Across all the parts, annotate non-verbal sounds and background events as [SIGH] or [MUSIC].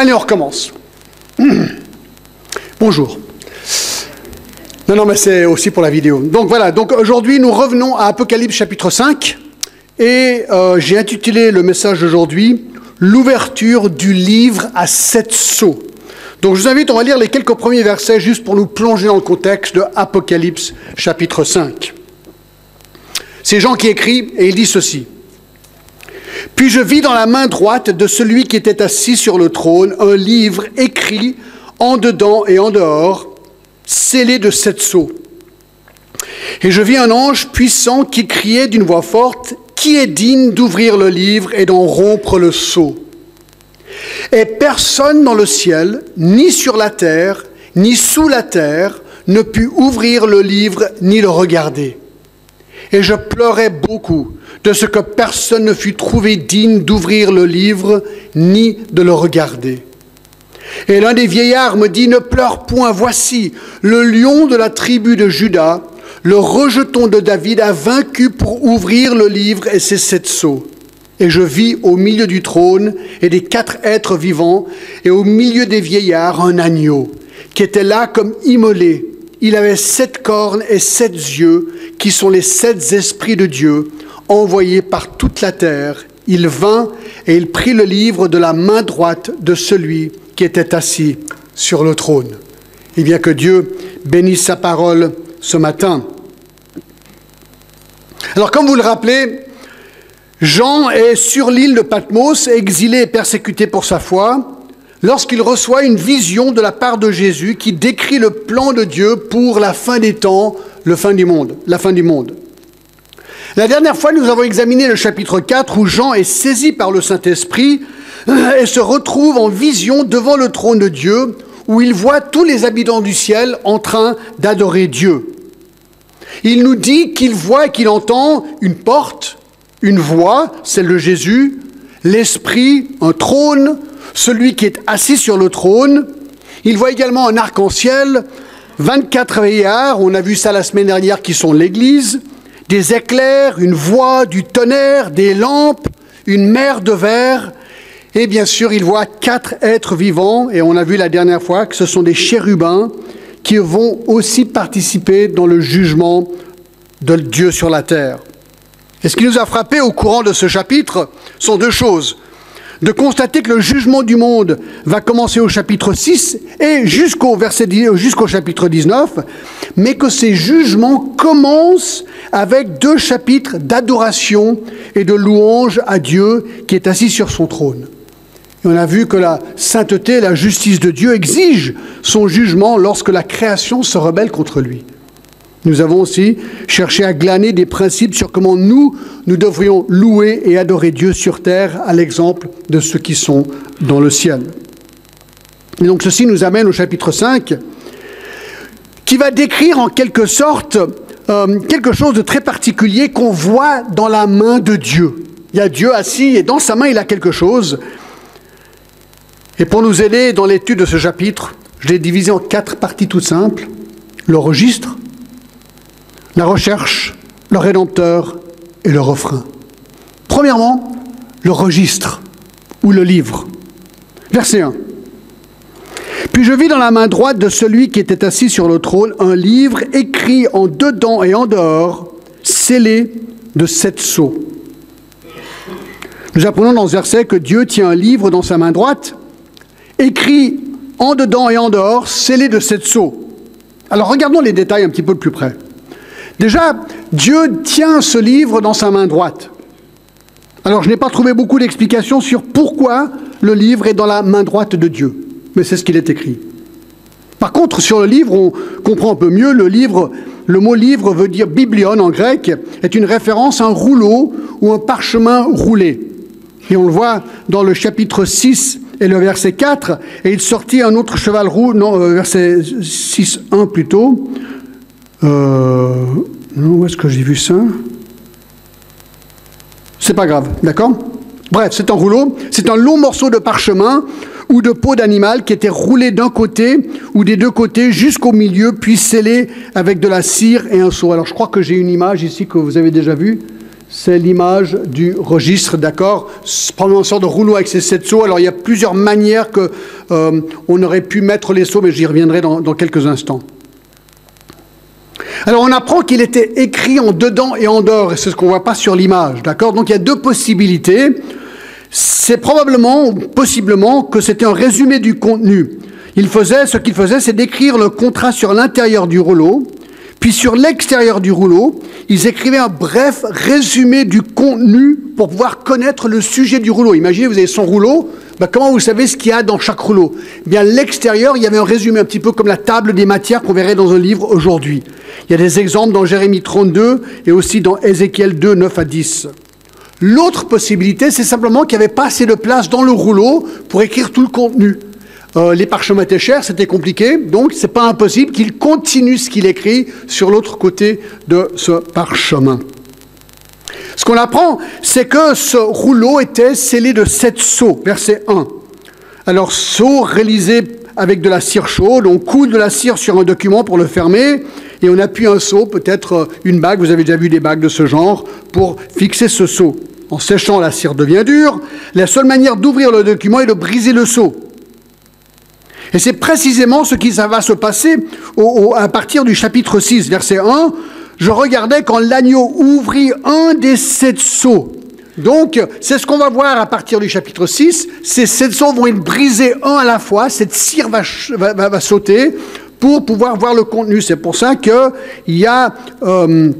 Allez, on recommence. [CLEARS THROAT] Bonjour. Non, non, mais c'est aussi pour la vidéo. Donc voilà, donc aujourd'hui nous revenons à Apocalypse chapitre 5 et euh, j'ai intitulé le message d'aujourd'hui L'ouverture du livre à sept sceaux. Donc je vous invite, on va lire les quelques premiers versets juste pour nous plonger dans le contexte de Apocalypse chapitre 5. C'est Jean qui écrit et il dit ceci. Puis je vis dans la main droite de celui qui était assis sur le trône un livre écrit en dedans et en dehors, scellé de sept sceaux. Et je vis un ange puissant qui criait d'une voix forte, Qui est digne d'ouvrir le livre et d'en rompre le sceau? Et personne dans le ciel, ni sur la terre, ni sous la terre, ne put ouvrir le livre ni le regarder. Et je pleurais beaucoup de ce que personne ne fut trouvé digne d'ouvrir le livre ni de le regarder. Et l'un des vieillards me dit, ne pleure point, voici, le lion de la tribu de Judas, le rejeton de David, a vaincu pour ouvrir le livre et ses sept sceaux. Et je vis au milieu du trône et des quatre êtres vivants, et au milieu des vieillards un agneau, qui était là comme immolé. Il avait sept cornes et sept yeux, qui sont les sept esprits de Dieu, envoyés par toute la terre. Il vint et il prit le livre de la main droite de celui qui était assis sur le trône. Et bien que Dieu bénisse sa parole ce matin. Alors comme vous le rappelez, Jean est sur l'île de Patmos, exilé et persécuté pour sa foi, lorsqu'il reçoit une vision de la part de Jésus qui décrit le plan de Dieu pour la fin des temps, le fin du monde, la fin du monde. La dernière fois, nous avons examiné le chapitre 4 où Jean est saisi par le Saint-Esprit et se retrouve en vision devant le trône de Dieu, où il voit tous les habitants du ciel en train d'adorer Dieu. Il nous dit qu'il voit et qu'il entend une porte, une voix, celle de Jésus, l'Esprit, un trône, celui qui est assis sur le trône. Il voit également un arc-en-ciel, 24 veillards, on a vu ça la semaine dernière, qui sont l'Église, des éclairs, une voix, du tonnerre, des lampes, une mer de verre, et bien sûr, il voit quatre êtres vivants, et on a vu la dernière fois que ce sont des chérubins qui vont aussi participer dans le jugement de Dieu sur la terre. Et ce qui nous a frappé au courant de ce chapitre sont deux choses. De constater que le jugement du monde va commencer au chapitre 6 et jusqu'au verset jusqu'au chapitre 19, mais que ces jugements commencent avec deux chapitres d'adoration et de louange à Dieu qui est assis sur son trône. On a vu que la sainteté, la justice de Dieu exige son jugement lorsque la création se rebelle contre lui. Nous avons aussi cherché à glaner des principes sur comment nous, nous devrions louer et adorer Dieu sur terre à l'exemple de ceux qui sont dans le ciel. Et donc ceci nous amène au chapitre 5, qui va décrire en quelque sorte euh, quelque chose de très particulier qu'on voit dans la main de Dieu. Il y a Dieu assis et dans sa main il a quelque chose. Et pour nous aider dans l'étude de ce chapitre, je l'ai divisé en quatre parties toutes simples. Le registre, la recherche, le rédempteur et le refrain. Premièrement, le registre ou le livre. Verset 1. Puis je vis dans la main droite de celui qui était assis sur le trône un livre écrit en dedans et en dehors, scellé de sept sceaux. Nous apprenons dans ce verset que Dieu tient un livre dans sa main droite écrit en dedans et en dehors, scellé de sept sceaux. Alors regardons les détails un petit peu plus près. Déjà, Dieu tient ce livre dans sa main droite. Alors je n'ai pas trouvé beaucoup d'explications sur pourquoi le livre est dans la main droite de Dieu, mais c'est ce qu'il est écrit. Par contre, sur le livre, on comprend un peu mieux, le livre, le mot livre veut dire biblion en grec, est une référence à un rouleau ou un parchemin roulé. Et on le voit dans le chapitre 6 et le verset 4, et il sortit un autre cheval roux, non, euh, verset 6, 1 plutôt. Euh, non, où est-ce que j'ai vu ça? C'est pas grave, d'accord? Bref, c'est un rouleau, c'est un long morceau de parchemin ou de peau d'animal qui était roulé d'un côté ou des deux côtés jusqu'au milieu, puis scellé avec de la cire et un seau. Alors je crois que j'ai une image ici que vous avez déjà vue. c'est l'image du registre, d'accord? Prendre une sorte de rouleau avec ces sept seaux. Alors il y a plusieurs manières que euh, on aurait pu mettre les seaux, mais j'y reviendrai dans quelques instants. Alors on apprend qu'il était écrit en dedans et en dehors, et c'est ce qu'on voit pas sur l'image, d'accord? Donc il y a deux possibilités. C'est probablement, possiblement, que c'était un résumé du contenu. Il faisait, ce qu'il faisait, c'est d'écrire le contrat sur l'intérieur du rouleau, puis sur l'extérieur du rouleau, ils écrivaient un bref résumé du contenu pour pouvoir connaître le sujet du rouleau. Imaginez, vous avez son rouleau, ben, comment vous savez ce qu'il y a dans chaque rouleau? Eh Bien, l'extérieur, il y avait un résumé un petit peu comme la table des matières qu'on verrait dans un livre aujourd'hui. Il y a des exemples dans Jérémie 32 et aussi dans Ézéchiel 2, 9 à 10. L'autre possibilité, c'est simplement qu'il n'y avait pas assez de place dans le rouleau pour écrire tout le contenu. Euh, les parchemins étaient chers, c'était compliqué, donc c'est pas impossible qu'il continue ce qu'il écrit sur l'autre côté de ce parchemin. Ce qu'on apprend, c'est que ce rouleau était scellé de sept sceaux, verset 1. Alors, sceau réalisé avec de la cire chaude, on coule de la cire sur un document pour le fermer, et on appuie un seau, peut-être euh, une bague, vous avez déjà vu des bagues de ce genre, pour fixer ce seau. En séchant, la cire devient dure. La seule manière d'ouvrir le document est de briser le seau. Et c'est précisément ce qui va se passer à partir du chapitre 6, verset 1. Je regardais quand l'agneau ouvrit un des sept sceaux. Donc, c'est ce qu'on va voir à partir du chapitre 6. Ces sept sceaux vont être brisés un à la fois. Cette cire va, va, sauter pour pouvoir voir le contenu. C'est pour ça qu'il y a euh,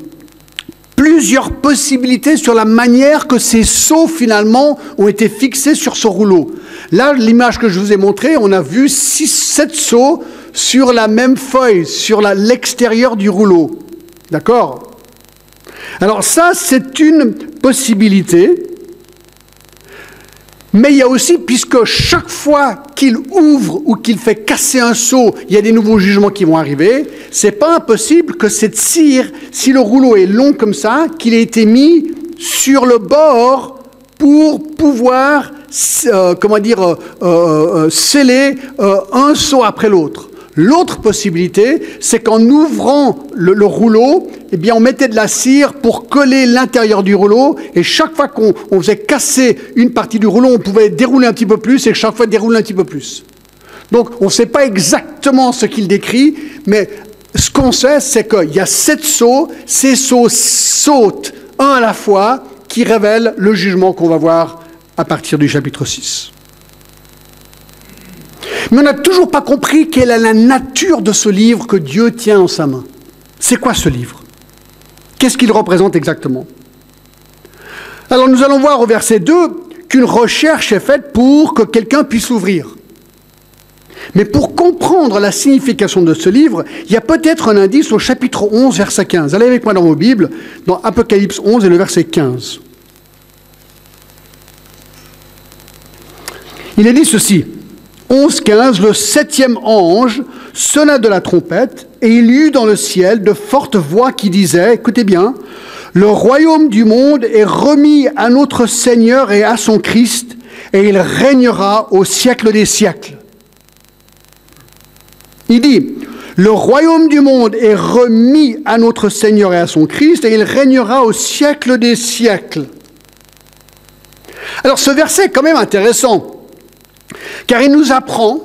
plusieurs possibilités sur la manière que ces sceaux, finalement, ont été fixés sur ce rouleau. Là, l'image que je vous ai montrée, on a vu six, sept sauts sur la même feuille, sur l'extérieur du rouleau. D'accord? Alors ça, c'est une possibilité. Mais il y a aussi, puisque chaque fois qu'il ouvre ou qu'il fait casser un seau, il y a des nouveaux jugements qui vont arriver, c'est pas impossible que cette cire, si le rouleau est long comme ça, qu'il ait été mis sur le bord pour pouvoir euh, comment dire, euh, euh, sceller un saut après l'autre. L'autre possibilité, c'est qu'en ouvrant le, rouleau, eh on mettait de la cire pour coller l'intérieur du rouleau, et chaque fois qu'on faisait casser une partie du rouleau, on pouvait dérouler un petit peu plus, et chaque fois dérouler un petit peu plus. Donc, on ne sait pas exactement ce qu'il décrit, mais ce qu'on sait, c'est qu'il y a sept sauts, ces sauts sautent un à la fois, qui révèlent le jugement qu'on va voir à partir du chapitre 6. Mais on n'a toujours pas compris quelle est la nature de ce livre que Dieu tient en sa main. C'est quoi ce livre? Qu'est-ce qu'il représente exactement? Alors nous allons voir au verset 2 qu'une recherche est faite pour que quelqu'un puisse l'ouvrir. Mais pour comprendre la signification de ce livre, il y a peut-être un indice au chapitre 11, verset 15. Allez avec moi dans vos Bibles, dans Apocalypse 11 et le verset 15. Il est dit ceci, 11-15, le septième ange sonna de la trompette, et il y eut dans le ciel de fortes voix qui disaient, écoutez bien, le royaume du monde est remis à notre Seigneur et à son Christ, et il régnera au siècle des siècles. Il dit, le royaume du monde est remis à notre Seigneur et à son Christ, et il régnera au siècle des siècles. Alors ce verset est quand même intéressant. Car il nous apprend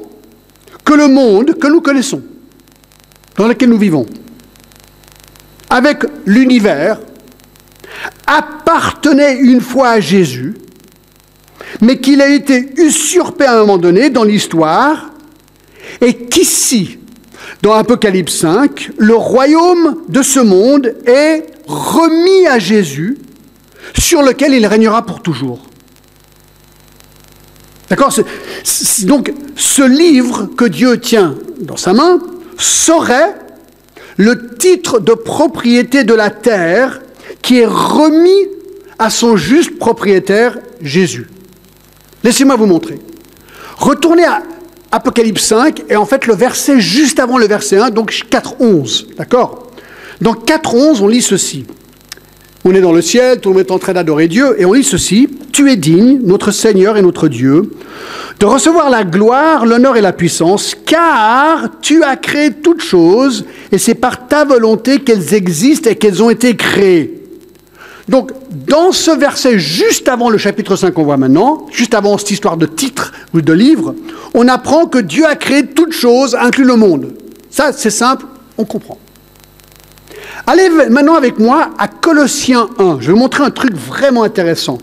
que le monde que nous connaissons, dans lequel nous vivons, avec l'univers, appartenait une fois à Jésus, mais qu'il a été usurpé à un moment donné dans l'histoire, et qu'ici, dans Apocalypse 5, le royaume de ce monde est remis à Jésus, sur lequel il régnera pour toujours. D'accord Donc, ce livre que Dieu tient dans sa main serait le titre de propriété de la terre qui est remis à son juste propriétaire, Jésus. Laissez-moi vous montrer. Retournez à Apocalypse 5, et en fait le verset juste avant le verset 1, donc 4.11. D'accord Dans 4.11, on lit ceci. On est dans le ciel, tout le monde est en train d'adorer Dieu, et on lit ceci, Tu es digne, notre Seigneur et notre Dieu, de recevoir la gloire, l'honneur et la puissance, car tu as créé toutes choses, et c'est par ta volonté qu'elles existent et qu'elles ont été créées. Donc, dans ce verset, juste avant le chapitre 5 qu'on voit maintenant, juste avant cette histoire de titre ou de livre, on apprend que Dieu a créé toutes choses, inclus le monde. Ça, c'est simple, on comprend. Allez maintenant avec moi à Colossiens 1. Je vais vous montrer un truc vraiment intéressant.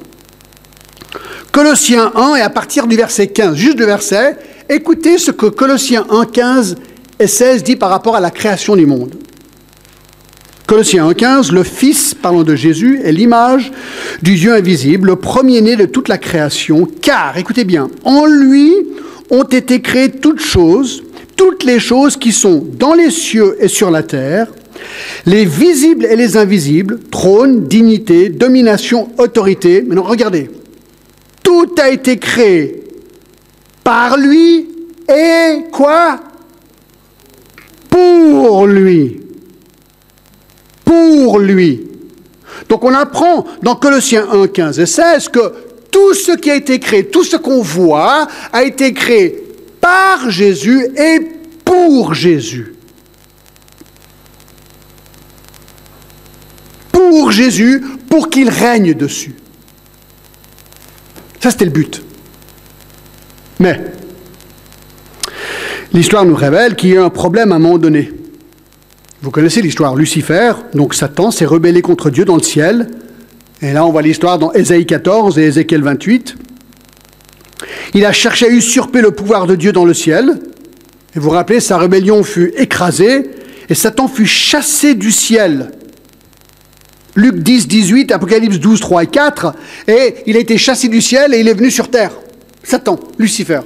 Colossiens 1 et à partir du verset 15, juste le verset, écoutez ce que Colossiens 1, 15 et 16 dit par rapport à la création du monde. Colossiens 1.15, le Fils, parlant de Jésus, est l'image du Dieu invisible, le premier-né de toute la création, car, écoutez bien, en lui ont été créées toutes choses, toutes les choses qui sont dans les cieux et sur la terre, les visibles et les invisibles, trône, dignité, domination, autorité. Maintenant, regardez, tout a été créé par lui et quoi? Pour lui pour lui. Donc on apprend dans Colossiens 1, 15 et 16 que tout ce qui a été créé, tout ce qu'on voit, a été créé par Jésus et pour Jésus. Pour Jésus, pour qu'il règne dessus. Ça, c'était le but. Mais l'histoire nous révèle qu'il y a un problème à un moment donné. Vous connaissez l'histoire. Lucifer, donc Satan, s'est rebellé contre Dieu dans le ciel. Et là, on voit l'histoire dans Ésaïe 14 et Ézéchiel 28. Il a cherché à usurper le pouvoir de Dieu dans le ciel. Et vous vous rappelez, sa rébellion fut écrasée et Satan fut chassé du ciel. Luc 10, 18, Apocalypse 12, 3 et 4. Et il a été chassé du ciel et il est venu sur terre. Satan, Lucifer.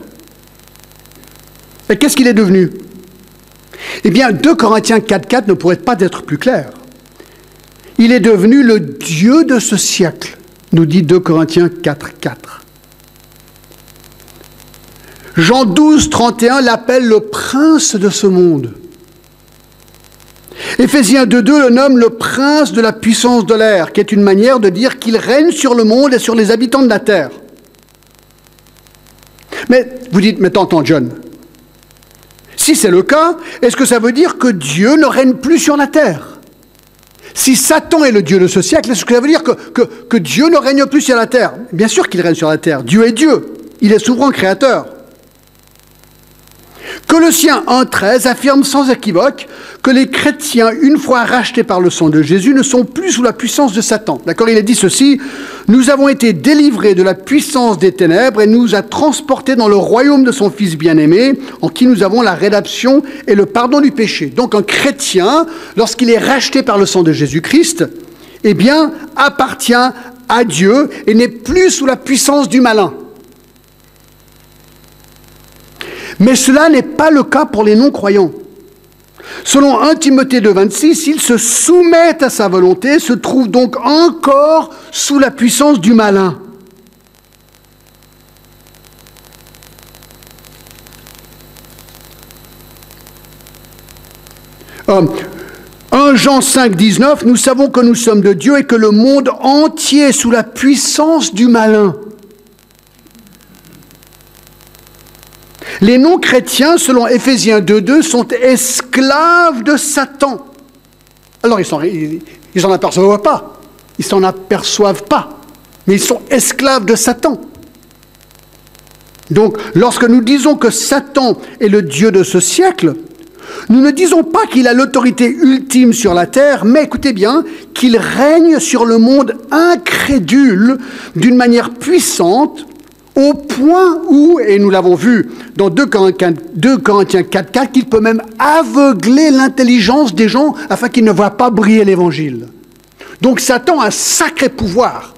Et qu'est-ce qu'il est devenu? Eh bien, 2 Corinthiens 4.4 ne pourrait pas être plus clair. Il est devenu le Dieu de ce siècle, nous dit 2 Corinthiens 4.4. Jean 12, 31 l'appelle le prince de ce monde. Éphésiens 2.2 le nomme le prince de la puissance de l'air, qui est une manière de dire qu'il règne sur le monde et sur les habitants de la terre. Mais vous dites, mais t'entends John, si c'est le cas, est-ce que ça veut dire que Dieu ne règne plus sur la terre? Si Satan est le Dieu de ce siècle, est-ce que ça veut dire que, que Dieu ne règne plus sur la terre? Bien sûr qu'il règne sur la terre. Dieu est Dieu. Il est souverain créateur. Colossiens 1.13 affirme sans équivoque que les chrétiens, une fois rachetés par le sang de Jésus, ne sont plus sous la puissance de Satan. D'accord Il a dit ceci, nous avons été délivrés de la puissance des ténèbres et nous a transportés dans le royaume de son Fils bien-aimé, en qui nous avons la rédemption et le pardon du péché. Donc un chrétien, lorsqu'il est racheté par le sang de Jésus-Christ, eh bien, appartient à Dieu et n'est plus sous la puissance du malin. Mais cela n'est pas le cas pour les non-croyants. Selon 1 Timothée 2, 26, ils se soumettent à sa volonté, se trouvent donc encore sous la puissance du malin. Euh, 1 Jean 5, 19, nous savons que nous sommes de Dieu et que le monde entier est sous la puissance du malin. Les non-chrétiens, selon Éphésiens 2.2, sont esclaves de Satan. Alors ils n'en aperçoivent pas. Ils s'en aperçoivent pas. Mais ils sont esclaves de Satan. Donc, lorsque nous disons que Satan est le Dieu de ce siècle, nous ne disons pas qu'il a l'autorité ultime sur la terre, mais écoutez bien, qu'il règne sur le monde incrédule d'une manière puissante au point où, et nous l'avons vu dans 2 Corinthiens, 4, 4, qu'il peut même aveugler l'intelligence des gens afin qu'ils ne voient pas briller l'Évangile. Donc Satan a un sacré pouvoir.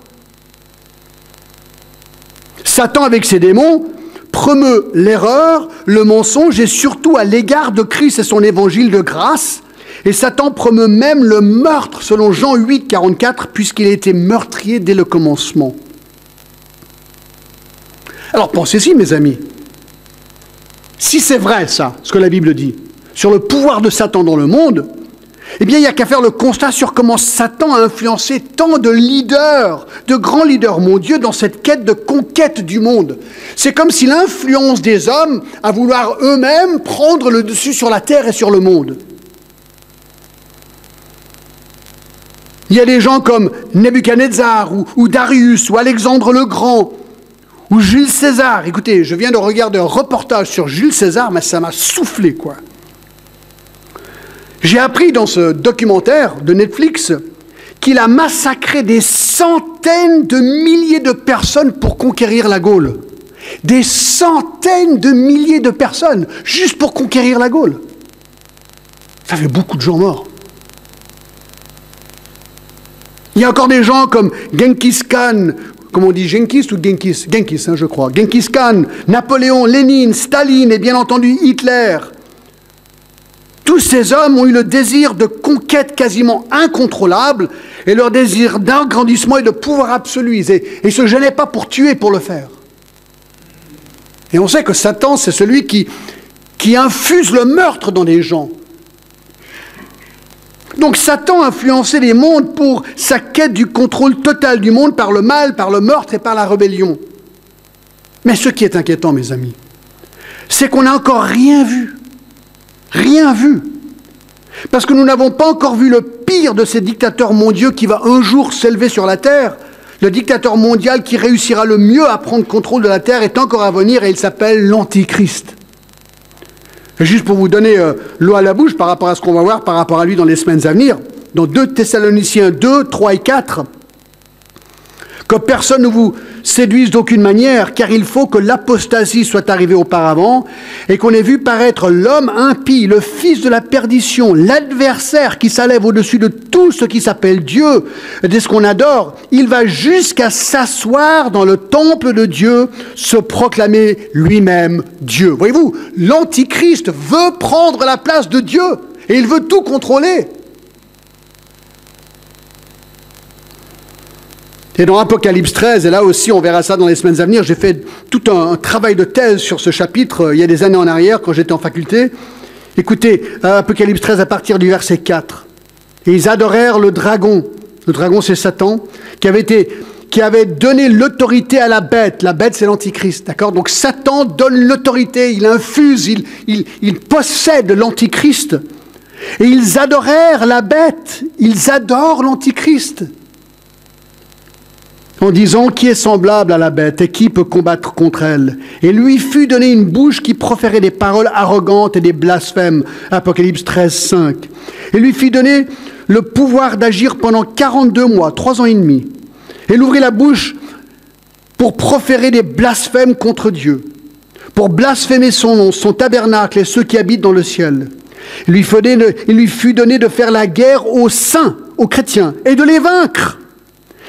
Satan, avec ses démons, promeut l'erreur, le mensonge, et surtout à l'égard de Christ et son évangile de grâce. Et Satan promeut même le meurtre, selon Jean 8, 44, puisqu'il a été meurtrier dès le commencement. Alors pensez-y, mes amis. Si c'est vrai, ça, ce que la Bible dit, sur le pouvoir de Satan dans le monde, eh bien, il n'y a qu'à faire le constat sur comment Satan a influencé tant de leaders, de grands leaders mondiaux dans cette quête de conquête du monde. C'est comme si l'influence des hommes à vouloir eux-mêmes prendre le dessus sur la terre et sur le monde. Il y a des gens comme Nebuchadnezzar ou, ou Darius ou Alexandre le Grand ou Jules César. Écoutez, je viens de regarder un reportage sur Jules César, mais ça m'a soufflé, quoi. J'ai appris dans ce documentaire de Netflix qu'il a massacré des centaines de milliers de personnes pour conquérir la Gaule. Des centaines de milliers de personnes juste pour conquérir la Gaule. Ça fait beaucoup de gens morts. Il y a encore des gens comme Genghis Khan, comme on dit Genghis ou Genghis? Genghis, hein, je crois. Genghis Khan, Napoléon, Lénine, Staline et bien entendu Hitler. Tous ces hommes ont eu le désir de conquête quasiment incontrôlable et leur désir d'agrandissement et de pouvoir absolu. Et ils ne se gênaient pas pour tuer pour le faire. Et on sait que Satan, c'est celui qui, qui infuse le meurtre dans les gens. Donc Satan a influencé les mondes pour sa quête du contrôle total du monde par le mal, par le meurtre et par la rébellion. Mais ce qui est inquiétant, mes amis, c'est qu'on n'a encore rien vu. Rien vu. Parce que nous n'avons pas encore vu le pire de ces dictateurs mondiaux qui va un jour s'élever sur la terre. Le dictateur mondial qui réussira le mieux à prendre contrôle de la terre est encore à venir et il s'appelle l'Antichrist. Juste pour vous donner euh, l'eau à la bouche par rapport à ce qu'on va voir par rapport à lui dans les semaines à venir, dans 2 Thessaloniciens 2, 3 et 4, que personne ne vous séduise d'aucune manière, car il faut que l'apostasie soit arrivée auparavant, et qu'on ait vu paraître l'homme impie, le fils de la perdition, l'adversaire qui s'élève au-dessus de tout ce qui s'appelle Dieu, de ce qu'on adore. Il va jusqu'à s'asseoir dans le temple de Dieu, se proclamer lui-même Dieu. Voyez-vous, l'Antichrist veut prendre la place de Dieu, et il veut tout contrôler. Et dans Apocalypse 13, et là aussi on verra ça dans les semaines à venir, j'ai fait tout un, travail de thèse sur ce chapitre euh, il y a des années en arrière quand j'étais en faculté. Écoutez, Apocalypse 13 à partir du verset 4. Et ils adorèrent le dragon. Le dragon c'est Satan, qui avait été qui avait donné l'autorité à la bête. La bête, c'est l'antichrist, d'accord? Donc Satan donne l'autorité, il infuse, il, il possède l'antichrist. Et ils adorèrent la bête, ils adorent l'antichrist en disant qui est semblable à la bête et qui peut combattre contre elle? Et lui fut donné une bouche qui proférait des paroles arrogantes et des blasphèmes. Apocalypse 13, 5. Et lui fut donné le pouvoir d'agir pendant 42 mois, trois ans et demi. Et il ouvrit la bouche pour proférer des blasphèmes contre Dieu, pour blasphémer son nom, son tabernacle et ceux qui habitent dans le ciel. Il lui fut donné de faire la guerre aux saints, aux chrétiens, et de les vaincre.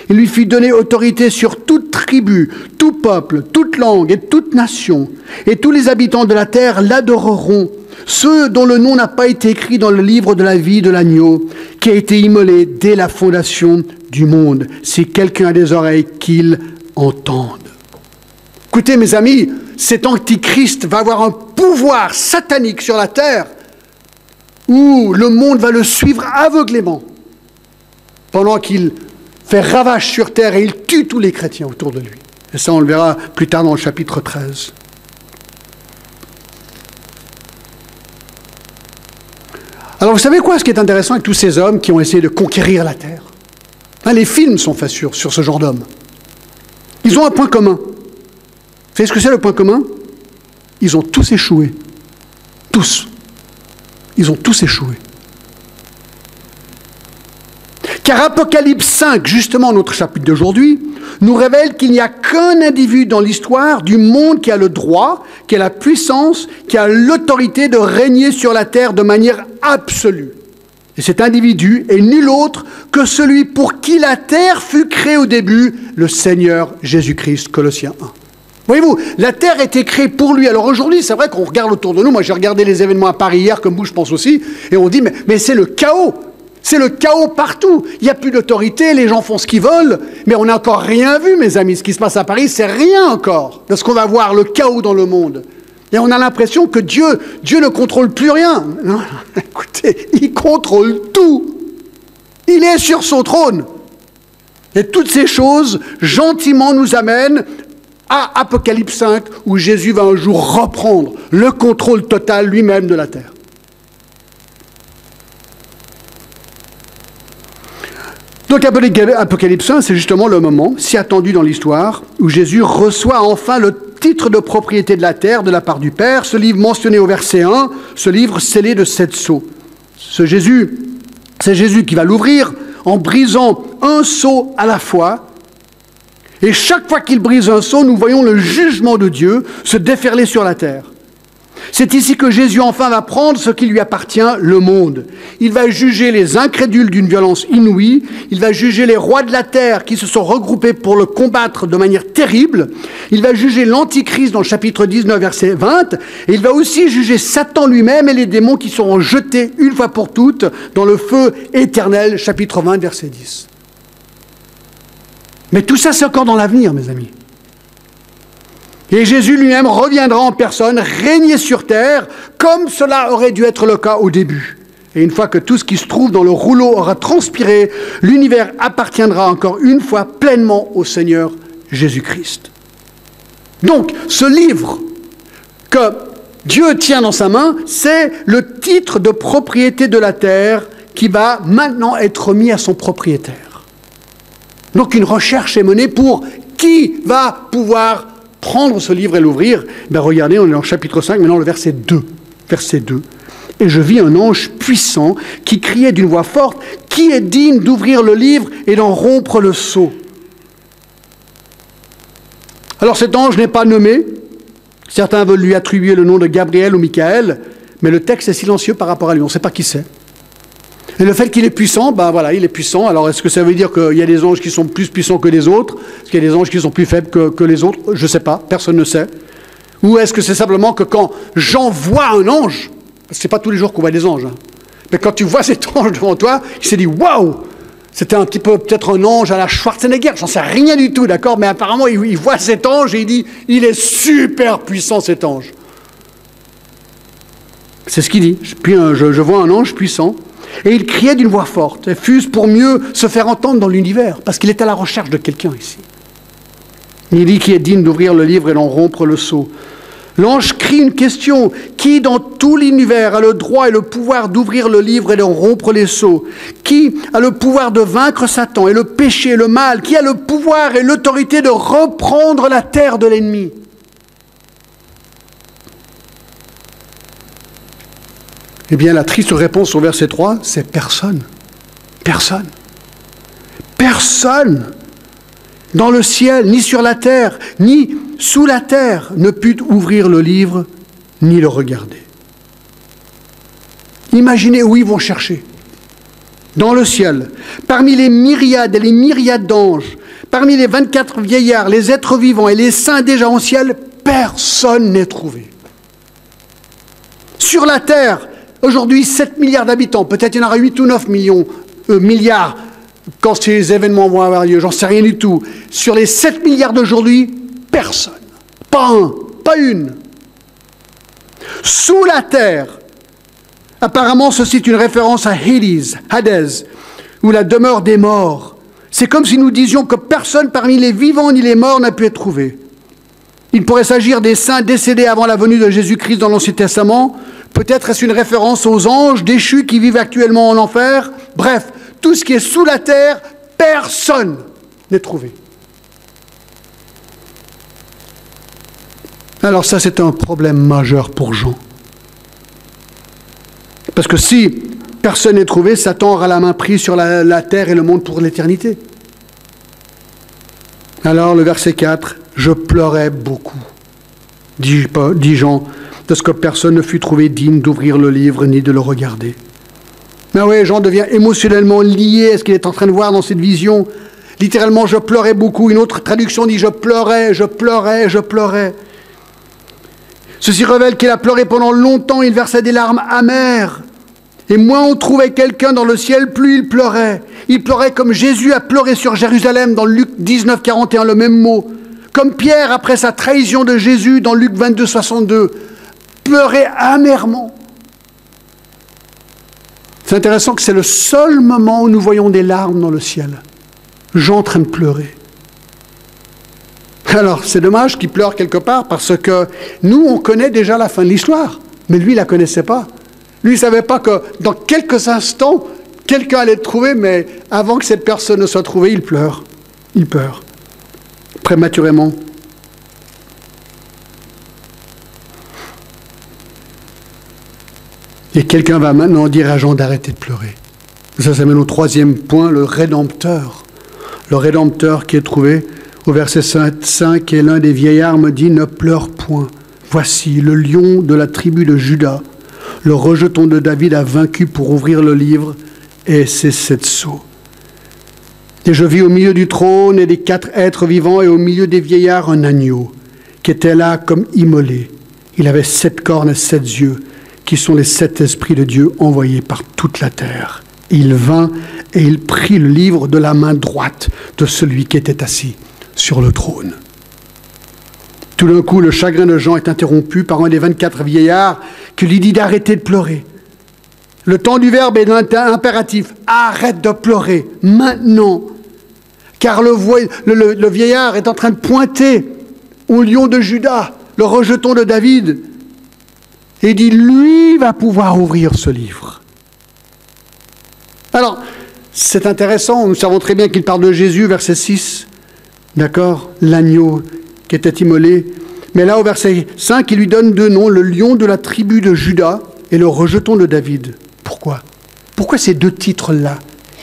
Il lui fit donner autorité sur toute tribu, tout peuple, toute langue et toute nation. Et tous les habitants de la terre l'adoreront, ceux dont le nom n'a pas été écrit dans le livre de la vie de l'agneau, qui a été immolé dès la fondation du monde. Si quelqu'un a des oreilles, qu'il entende. Écoutez mes amis, cet antichrist va avoir un pouvoir satanique sur la terre où le monde va le suivre aveuglément pendant qu'il fait ravage sur terre et il tue tous les chrétiens autour de lui. Et ça, on le verra plus tard dans le chapitre 13. Alors vous savez quoi ce qui est intéressant avec tous ces hommes qui ont essayé de conquérir la terre? Hein, Les films sont faits sur, sur ce genre d'hommes. Ils ont un point commun. Vous savez ce que c'est le point commun? Ils ont tous échoué. Tous. Ils ont tous échoué. Car Apocalypse 5, justement notre chapitre d'aujourd'hui, nous révèle qu'il n'y a qu'un individu dans l'histoire du monde qui a le droit, qui a la puissance, qui a l'autorité de régner sur la terre de manière absolue. Et cet individu est nul autre que celui pour qui la terre fut créée au début, le Seigneur Jésus-Christ, Colossiens 1. Voyez-vous, la terre été créée pour lui. Alors aujourd'hui, c'est vrai qu'on regarde autour de nous. Moi, j'ai regardé les événements à Paris hier, comme vous, je pense aussi, et on dit, mais, mais c'est le chaos. C'est le chaos partout. Il n'y a plus d'autorité, les gens font ce qu'ils veulent, mais on n'a encore rien vu, mes amis. Ce qui se passe à Paris, c'est rien encore de ce qu'on va voir, le chaos dans le monde. Et on a l'impression que Dieu, Dieu ne contrôle plus rien. Non, [LAUGHS] écoutez, il contrôle tout. Il est sur son trône. Et toutes ces choses, gentiment, nous amènent à Apocalypse 5, où Jésus va un jour reprendre le contrôle total lui-même de la terre. Donc Apocalypse 1, c'est justement le moment, si attendu dans l'histoire, où Jésus reçoit enfin le titre de propriété de la terre de la part du Père. Ce livre mentionné au verset 1, ce livre scellé de sept sceaux. Ce Jésus, c'est Jésus qui va l'ouvrir en brisant un sceau à la fois. Et chaque fois qu'il brise un sceau, nous voyons le jugement de Dieu se déferler sur la terre. C'est ici que Jésus enfin va prendre ce qui lui appartient, le monde. Il va juger les incrédules d'une violence inouïe, il va juger les rois de la terre qui se sont regroupés pour le combattre de manière terrible, il va juger l'Antichrist dans le chapitre 19, verset 20, et il va aussi juger Satan lui-même et les démons qui seront jetés une fois pour toutes dans le feu éternel, chapitre 20, verset 10. Mais tout ça, c'est encore dans l'avenir, mes amis. Et Jésus lui-même reviendra en personne, régner sur terre, comme cela aurait dû être le cas au début. Et une fois que tout ce qui se trouve dans le rouleau aura transpiré, l'univers appartiendra encore une fois pleinement au Seigneur Jésus-Christ. Donc, ce livre que Dieu tient dans sa main, c'est le titre de propriété de la terre qui va maintenant être mis à son propriétaire. Donc une recherche est menée pour qui va pouvoir prendre ce livre et l'ouvrir, ben regardez, on est en chapitre 5, maintenant le verset 2. Verset 2. Et je vis un ange puissant qui criait d'une voix forte, Qui est digne d'ouvrir le livre et d'en rompre le sceau? Alors cet ange n'est pas nommé. Certains veulent lui attribuer le nom de Gabriel ou Michael, mais le texte est silencieux par rapport à lui. On ne sait pas qui c'est. Et le fait qu'il est puissant, ben voilà, il est puissant. Alors est-ce que ça veut dire qu'il y a des anges qui sont plus puissants que les autres? Est-ce qu'il y a des anges qui sont plus faibles que, les autres? Je ne sais pas, personne ne sait. Ou est-ce que c'est simplement que quand Jean voit un ange, c'est pas tous les jours qu'on voit des anges, hein, mais quand tu vois cet ange devant toi, il s'est dit waouh C'était un petit peu peut-être un ange à la Schwarzenegger, j'en sais rien du tout, d'accord? Mais apparemment, il, voit cet ange et il dit il est super puissant cet ange. C'est ce qu'il dit. Puis je, je vois un ange puissant. Et il criait d'une voix forte, fuse pour mieux se faire entendre dans l'univers, parce qu'il est à la recherche de quelqu'un ici. Il dit qui est digne d'ouvrir le livre et d'en rompre le sceau. L'ange crie une question. Qui dans tout l'univers a le droit et le pouvoir d'ouvrir le livre et d'en rompre les sceaux? Qui a le pouvoir de vaincre Satan et le péché et le mal? Qui a le pouvoir et l'autorité de reprendre la terre de l'ennemi? Eh bien, la triste réponse au verset 3, c'est personne. Personne. Personne dans le ciel, ni sur la terre, ni sous la terre, ne put ouvrir le livre, ni le regarder. Imaginez où ils vont chercher. Dans le ciel, parmi les myriades et les myriades d'anges, parmi les 24 vieillards, les êtres vivants et les saints déjà en ciel, personne n'est trouvé. Sur la terre, Aujourd'hui, 7 milliards d'habitants, peut-être il y en aura 8 ou 9 millions, euh, milliards quand ces événements vont avoir lieu, j'en sais rien du tout. Sur les 7 milliards d'aujourd'hui, personne. Pas un, pas une. Sous la terre, apparemment ceci est une référence à Hades, Hades, ou la demeure des morts. C'est comme si nous disions que personne parmi les vivants ni les morts n'a pu être trouvé. Il pourrait s'agir des saints décédés avant la venue de Jésus-Christ dans l'Ancien Testament, Peut-être est-ce une référence aux anges déchus qui vivent actuellement en enfer Bref, tout ce qui est sous la terre, personne n'est trouvé. Alors ça, c'est un problème majeur pour Jean. Parce que si personne n'est trouvé, Satan aura la main prise sur la, terre et le monde pour l'éternité. Alors le verset 4, je pleurais beaucoup, dit Jean, de que personne ne fut trouvé digne d'ouvrir le livre ni de le regarder. Mais oui, Jean devient émotionnellement lié à ce qu'il est en train de voir dans cette vision. Littéralement, je pleurais beaucoup. Une autre traduction dit je pleurais, je pleurais, je pleurais. Ceci révèle qu'il a pleuré pendant longtemps, il versait des larmes amères. Et moins on trouvait quelqu'un dans le ciel, plus il pleurait. Il pleurait comme Jésus a pleuré sur Jérusalem dans Luc 19, 41, le même mot. Comme Pierre après sa trahison de Jésus dans Luc 22, 62 pleurait amèrement. C'est intéressant que c'est le seul moment où nous voyons des larmes dans le ciel. Jean en train de pleurer. Alors, c'est dommage qu'il pleure quelque part parce que nous, on connaît déjà la fin de l'histoire, mais lui, il ne la connaissait pas. Lui, il ne savait pas que dans quelques instants, quelqu'un allait le trouver, mais avant que cette personne ne soit trouvée, il pleure. Il pleure. Prématurément. Et quelqu'un va maintenant dire à Jean d'arrêter de pleurer. Ça, ça mène au troisième point, le Rédempteur. Le Rédempteur qui est trouvé au verset 5, et l'un des vieillards me dit, ne pleure point. Voici le lion de la tribu de Judas, le rejeton de David a vaincu pour ouvrir le livre, et c'est sept sceaux. Et je vis au milieu du trône et des quatre êtres vivants, et au milieu des vieillards un agneau, qui était là comme immolé. Il avait sept cornes et sept yeux, qui sont les sept esprits de Dieu envoyés par toute la terre. Il vint et il prit le livre de la main droite de celui qui était assis sur le trône. Tout d'un coup, le chagrin de Jean est interrompu par un des 24 vieillards qui lui dit d'arrêter de pleurer. Le temps du verbe est impératif. Arrête de pleurer maintenant. Car le, vieillard est en train de pointer au lion de Judas, le rejeton de David, et dit, lui va pouvoir ouvrir ce livre. Alors, c'est intéressant, nous savons très bien qu'il parle de Jésus, verset 6, d'accord L'agneau qui était immolé. Mais là, au verset 5, il lui donne deux noms, le lion de la tribu de Judas et le rejeton de David. Pourquoi? Pourquoi ces deux titres-là?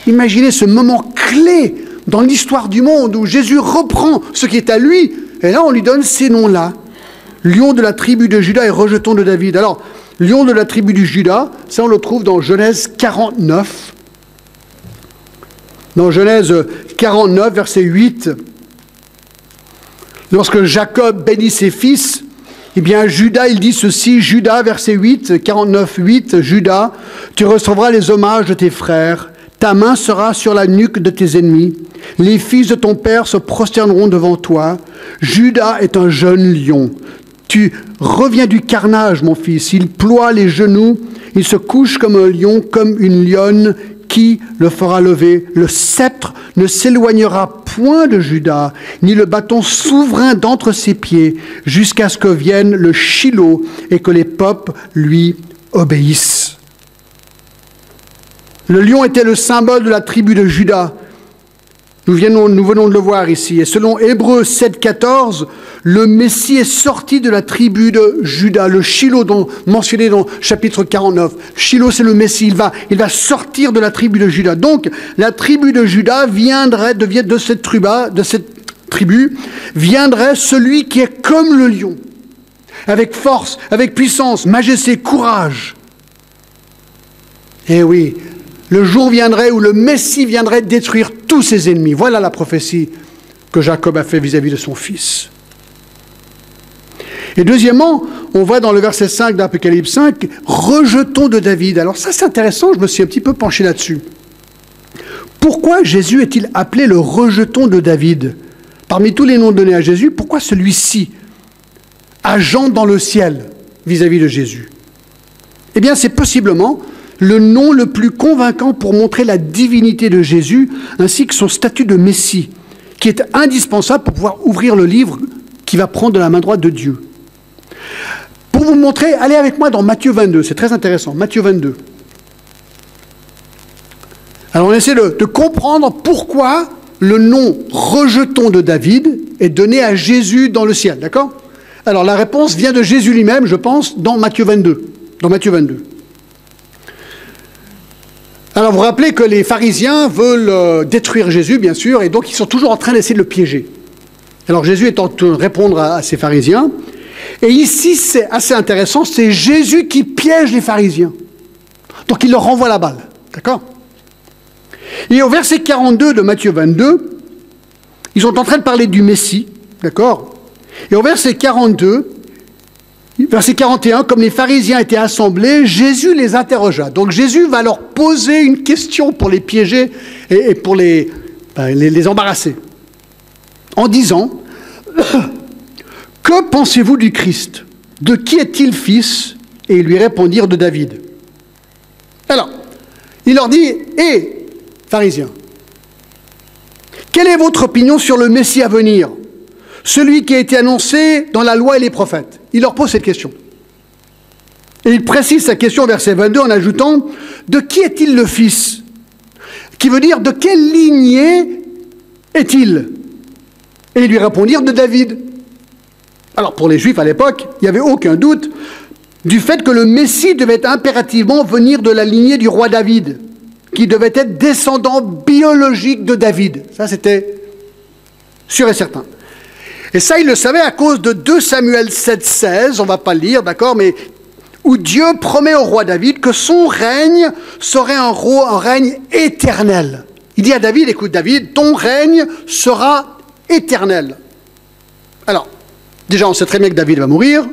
Imaginez ce moment clé dans l'histoire du monde où Jésus reprend ce qui est à lui, et là on lui donne ces noms-là. Lion de la tribu de Judas et rejeton de David. Alors, lion de la tribu de Judas, ça on le trouve dans Genèse 49. Dans Genèse 49, verset 8, Lorsque Jacob bénit ses fils, eh bien, Judas, il dit ceci, Judas, verset 8, 49, 8, Judas, tu recevras les hommages de tes frères, ta main sera sur la nuque de tes ennemis, les fils de ton père se prosterneront devant toi. Judas est un jeune lion. Tu reviens du carnage, mon fils, il ploie les genoux, il se couche comme un lion, comme une lionne, qui le fera lever Le sceptre ne s'éloignera point de Judas, ni le bâton souverain d'entre ses pieds, jusqu'à ce que vienne le Shiloh et que les peuples lui obéissent. Le lion était le symbole de la tribu de Judas. Nous, venons de le voir ici. Et selon Hébreu 7,14, le Messie est sorti de la tribu de Judas, le Shiloh dont, mentionné dans chapitre 49. Shiloh, c'est le Messie. Il va, sortir de la tribu de Judas. Donc, la tribu de Judas viendrait, de, cette de cette tribu, viendrait celui qui est comme le lion, avec force, avec puissance, majesté, courage. Eh oui, le jour viendrait où le Messie viendrait détruire tous ses ennemis. Voilà la prophétie que Jacob a fait vis-à-vis de son fils. Et deuxièmement, on voit dans le verset 5 d'Apocalypse 5, rejetons de David. Alors ça c'est intéressant, je me suis un petit peu penché là-dessus. Pourquoi Jésus est-il appelé le rejeton de David? Parmi tous les noms donnés à Jésus, pourquoi celui-ci? Agent dans le ciel vis-à-vis -vis de Jésus Eh bien c'est possiblement le nom le plus convaincant pour montrer la divinité de Jésus, ainsi que son statut de Messie, qui est indispensable pour pouvoir ouvrir le livre qui va prendre de la main droite de Dieu. Pour vous montrer, allez avec moi dans Matthieu 22, c'est très intéressant, Matthieu 22. Alors on essaie de, comprendre pourquoi le nom rejeton de David est donné à Jésus dans le ciel, d'accord? Alors la réponse vient de Jésus lui-même, je pense, dans Matthieu 22. Dans Matthieu 22. Alors vous rappelez que les pharisiens veulent euh, détruire Jésus, bien sûr, et donc ils sont toujours en train d'essayer de le piéger. Alors Jésus est en train de répondre à, ces pharisiens. Et ici, c'est assez intéressant, c'est Jésus qui piège les pharisiens. Donc il leur renvoie la balle. D'accord? Et au verset 42 de Matthieu 22, ils sont en train de parler du Messie. D'accord? Et au verset 42, Verset 41, comme les pharisiens étaient assemblés, Jésus les interrogea. Donc Jésus va leur poser une question pour les piéger et, pour ben, les, les, embarrasser. En disant, [COUGHS] que pensez-vous du Christ? De qui est-il fils? Et ils lui répondirent de David. Alors, il leur dit, hé, pharisiens, quelle est votre opinion sur le Messie à venir? Celui qui a été annoncé dans la loi et les prophètes Il leur pose cette question. Et il précise sa question au verset 22 en ajoutant De qui est-il le fils? Qui veut dire de quelle lignée est-il? Et ils lui répondirent de David. Alors pour les Juifs à l'époque, il n'y avait aucun doute du fait que le Messie devait impérativement venir de la lignée du roi David, qui devait être descendant biologique de David. Ça c'était sûr et certain. Et ça, il le savait à cause de 2 Samuel 7, 16, on ne va pas le lire, d'accord, mais où Dieu promet au roi David que son règne serait un, règne éternel. Il dit à David, écoute David, ton règne sera éternel. Alors, déjà on sait très bien que David va mourir,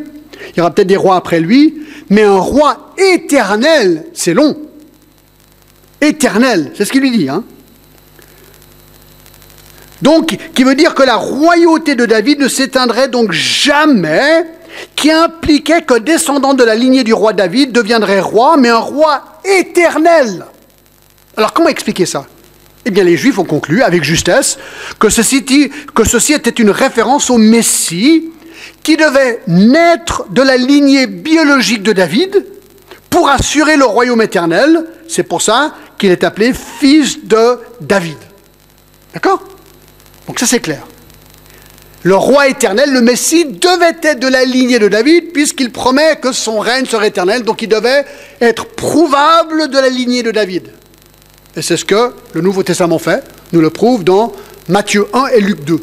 il y aura peut-être des rois après lui, mais un roi éternel, c'est long. Éternel, c'est ce qu'il lui dit. Hein donc, qui veut dire que la royauté de David ne s'éteindrait donc jamais, qui impliquait que descendant de la lignée du roi David deviendrait roi, mais un roi éternel. Alors comment expliquer ça? Eh bien les Juifs ont conclu avec justesse que ceci, que ceci était une référence au Messie qui devait naître de la lignée biologique de David pour assurer le royaume éternel. C'est pour ça qu'il est appelé fils de David. D'accord? Donc ça c'est clair. Le roi éternel, le Messie, devait être de la lignée de David, puisqu'il promet que son règne serait éternel, donc il devait être prouvable de la lignée de David. Et c'est ce que le Nouveau Testament fait, nous le prouve dans Matthieu 1 et Luc 2,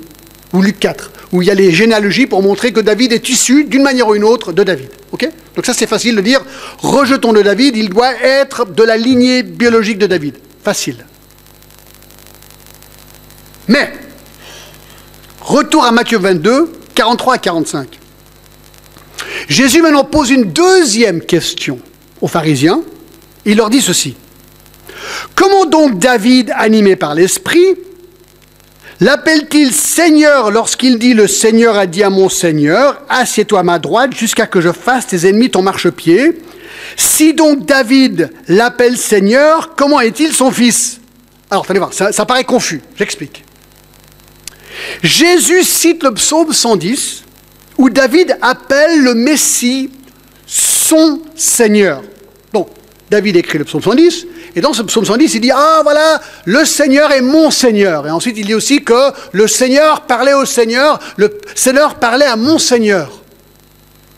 ou Luc 4, où il y a les généalogies pour montrer que David est issu, d'une manière ou une autre, de David. Donc ça c'est facile de dire, rejetons de David, il doit être de la lignée biologique de David. Facile. Mais, Retour à Matthieu 22, 43 à 45. Jésus maintenant pose une deuxième question aux pharisiens. Il leur dit ceci. Comment donc David, animé par l'Esprit, l'appelle-t-il Seigneur lorsqu'il dit Le Seigneur a dit à mon Seigneur, Assieds-toi à ma droite jusqu'à que je fasse tes ennemis ton marchepied Si donc David l'appelle Seigneur, comment est-il son fils? Alors, allez voir, ça paraît confus, j'explique. Jésus cite le psaume 110 où David appelle le Messie son Seigneur. Donc, David écrit le psaume 110, et dans ce psaume 110, il dit Ah voilà, le Seigneur est mon Seigneur. Et ensuite, il dit aussi que le Seigneur parlait au Seigneur, le Seigneur parlait à mon Seigneur.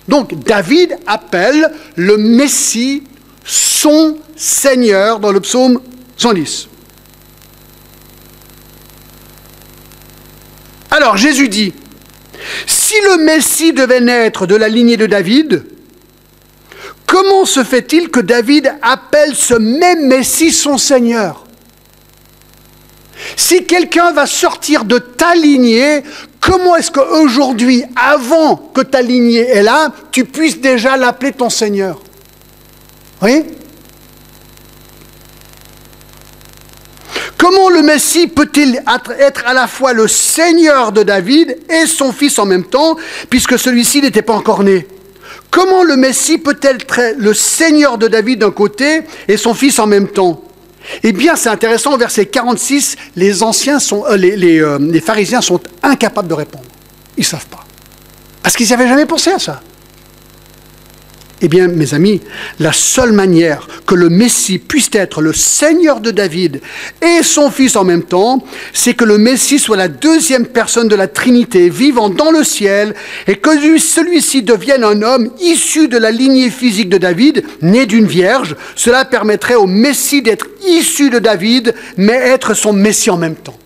Donc, David appelle le Messie son Seigneur dans le psaume 110. Alors Jésus dit, si le Messie devait naître de la lignée de David, comment se fait-il que David appelle ce même Messie son Seigneur? Si quelqu'un va sortir de ta lignée, comment est-ce qu'aujourd'hui, avant que ta lignée est là, tu puisses déjà l'appeler ton Seigneur? Oui? Comment le Messie peut-il être à la fois le Seigneur de David et son fils en même temps, puisque celui-ci n'était pas encore né? Comment le Messie peut-il être le Seigneur de David d'un côté et son fils en même temps? Eh bien, c'est intéressant, au verset 46, les anciens sont, euh, les, euh, les pharisiens sont incapables de répondre. Ils ne savent pas. Parce qu'ils n'avaient jamais pensé à ça. Eh bien, mes amis, la seule manière que le Messie puisse être le Seigneur de David et son Fils en même temps, c'est que le Messie soit la deuxième personne de la Trinité vivant dans le ciel et que celui-ci devienne un homme issu de la lignée physique de David, né d'une vierge. Cela permettrait au Messie d'être issu de David, mais être son Messie en même temps.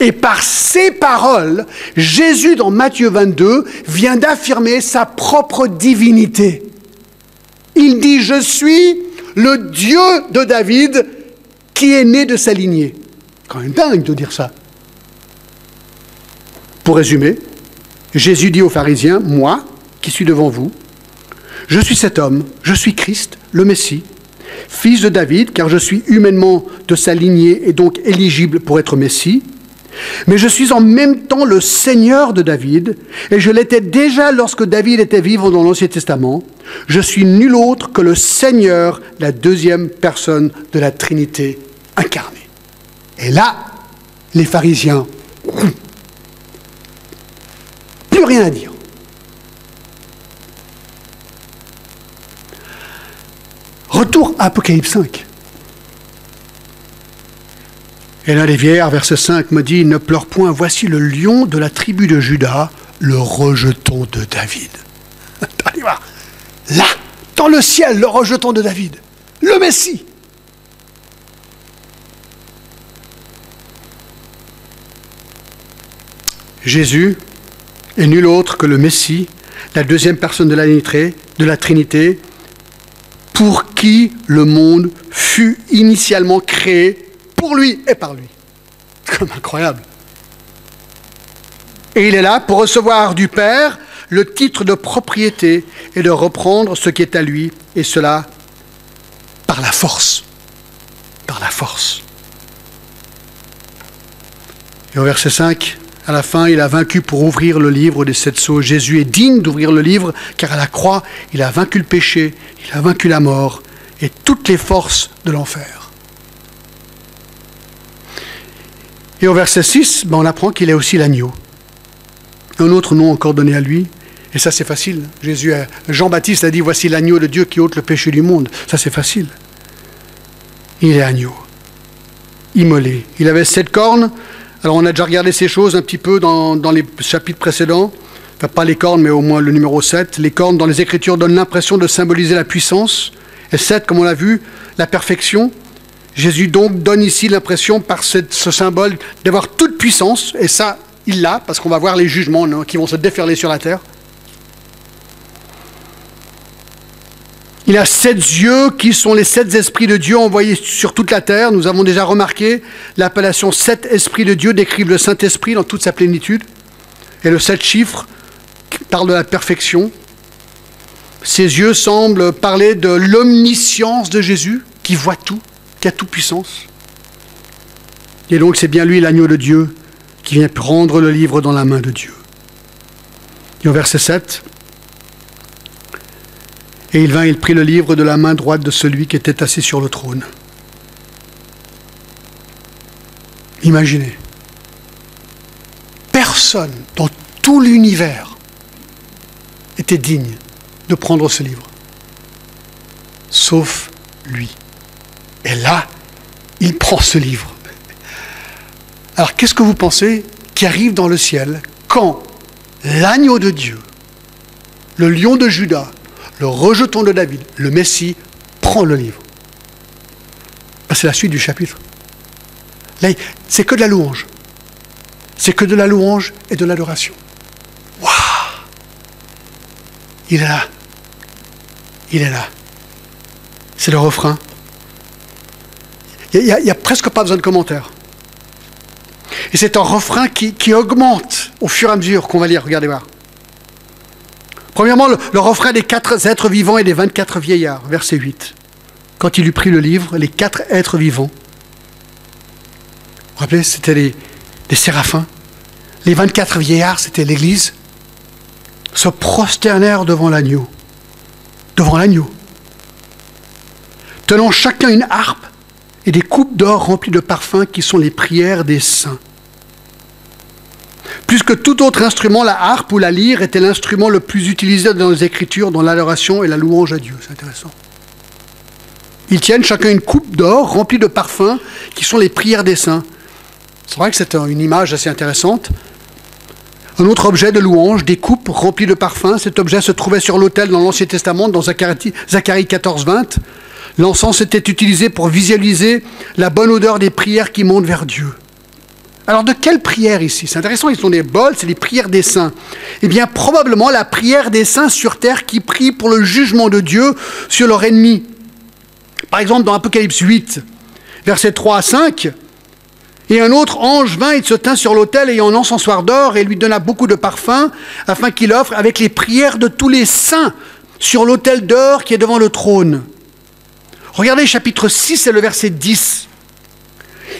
Et par ces paroles, Jésus, dans Matthieu 22, vient d'affirmer sa propre divinité. Il dit, je suis le Dieu de David qui est né de sa lignée. Quand même dingue de dire ça. Pour résumer, Jésus dit aux pharisiens, moi, qui suis devant vous, je suis cet homme, je suis Christ, le Messie, fils de David, car je suis humainement de sa lignée et donc éligible pour être Messie. Mais je suis en même temps le Seigneur de David, et je l'étais déjà lorsque David était vivant dans l'Ancien Testament. Je suis nul autre que le Seigneur, la deuxième personne de la Trinité incarnée. Et là, les pharisiens, plus rien à dire. Retour à Apocalypse 5. Et l'un des vieillards, verset 5, me dit, ne pleure point, voici le lion de la tribu de Judas, le rejeton de David. [LAUGHS] Là, dans le ciel, le rejeton de David, le Messie. Jésus est nul autre que le Messie, la deuxième personne de la, de la Trinité, pour qui le monde fut initialement créé pour lui et par lui. Comme incroyable. Et il est là pour recevoir du Père le titre de propriété et de reprendre ce qui est à lui, et cela par la force. Par la force. Et au verset 5, à la fin, il a vaincu pour ouvrir le livre des sept sceaux. Jésus est digne d'ouvrir le livre, car à la croix, il a vaincu le péché, il a vaincu la mort et toutes les forces de l'enfer. Et au verset 6, ben, on apprend qu'il est aussi l'agneau. Un autre nom encore donné à lui. Et ça, c'est facile. Jésus, Jean-Baptiste a dit Voici l'agneau de Dieu qui ôte le péché du monde. Ça, c'est facile. Il est agneau, immolé. Il avait sept cornes, alors on a déjà regardé ces choses un petit peu dans, les chapitres précédents. Enfin, pas les cornes, mais au moins le numéro 7. Les cornes dans les Écritures donnent l'impression de symboliser la puissance. Et 7, comme on l'a vu, la perfection. Jésus donc donne ici l'impression par ce symbole d'avoir toute puissance. Et ça, il l'a, parce qu'on va voir les jugements qui vont se déferler sur la terre. Il a sept yeux qui sont les sept esprits de Dieu envoyés sur toute la terre. Nous avons déjà remarqué l'appellation sept esprits de Dieu décrivent le Saint-Esprit dans toute sa plénitude. Et le sept chiffres parle de la perfection. Ses yeux semblent parler de l'omniscience de Jésus, qui voit tout, qui a toute puissance. Et donc c'est bien lui l'agneau de Dieu qui vient prendre le livre dans la main de Dieu. Et au verset 7, et il vint, il prit le livre de la main droite de celui qui était assis sur le trône. Imaginez, personne dans tout l'univers était digne de prendre ce livre, sauf lui. Et là, il prend ce livre. Alors qu'est-ce que vous pensez qui arrive dans le ciel quand l'agneau de Dieu, le lion de Judas, le rejeton de David, le Messie, prend le livre? C'est la suite du chapitre. Là, c'est que de la louange. C'est que de la louange et de l'adoration. Waouh Il est là. Il est là. C'est le refrain. Il n'y a, presque pas besoin de commentaires. Et c'est un refrain qui, augmente au fur et à mesure qu'on va lire. Regardez voir. Premièrement, le, refrain des quatre êtres vivants et des 24 vieillards, verset 8. Quand il eut pris le livre, les quatre êtres vivants, vous vous rappelez, c'était les, les séraphins. Les 24 vieillards, c'était l'Église, se prosternèrent devant l'agneau. Devant l'agneau. Tenant chacun une harpe et des coupes d'or remplies de parfums qui sont les prières des saints. Plus que tout autre instrument, la harpe ou la lyre était l'instrument le plus utilisé dans les Écritures, dans l'adoration et la louange à Dieu. C'est intéressant. Ils tiennent chacun une coupe d'or remplie de parfums qui sont les prières des saints. C'est vrai que c'est une image assez intéressante. Un autre objet de louange, des coupes remplies de parfums. Cet objet se trouvait sur l'autel dans l'Ancien Testament, dans Zacharie 14, 20. L'encens était utilisé pour visualiser la bonne odeur des prières qui montent vers Dieu. Alors de quelle prière ici? C'est intéressant, ils sont des bols, c'est les prières des saints. Eh bien probablement la prière des saints sur terre qui prient pour le jugement de Dieu sur leur ennemi. Par exemple dans Apocalypse 8, versets 3 à 5, et un autre ange vint, il se tint sur l'autel ayant un encensoir d'or et lui donna beaucoup de parfums afin qu'il offre avec les prières de tous les saints sur l'autel d'or qui est devant le trône. Regardez chapitre 6 et le verset 10.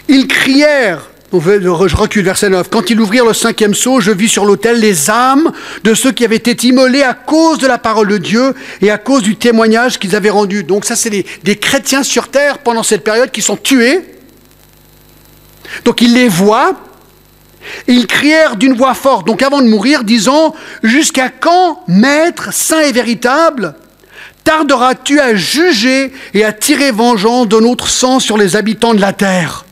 Ils crièrent je recule, verset 9. Quand ils ouvrirent le cinquième sceau, je vis sur l'autel les âmes de ceux qui avaient été immolés à cause de la parole de Dieu et à cause du témoignage qu'ils avaient rendu. Donc ça, c'est des, chrétiens sur terre pendant cette période qui sont tués. Donc ils les voient ils crièrent d'une voix forte, donc avant de mourir, disant, Jusqu'à quand, Maître, saint et véritable, tarderas-tu à juger et à tirer vengeance de notre sang sur les habitants de la terre?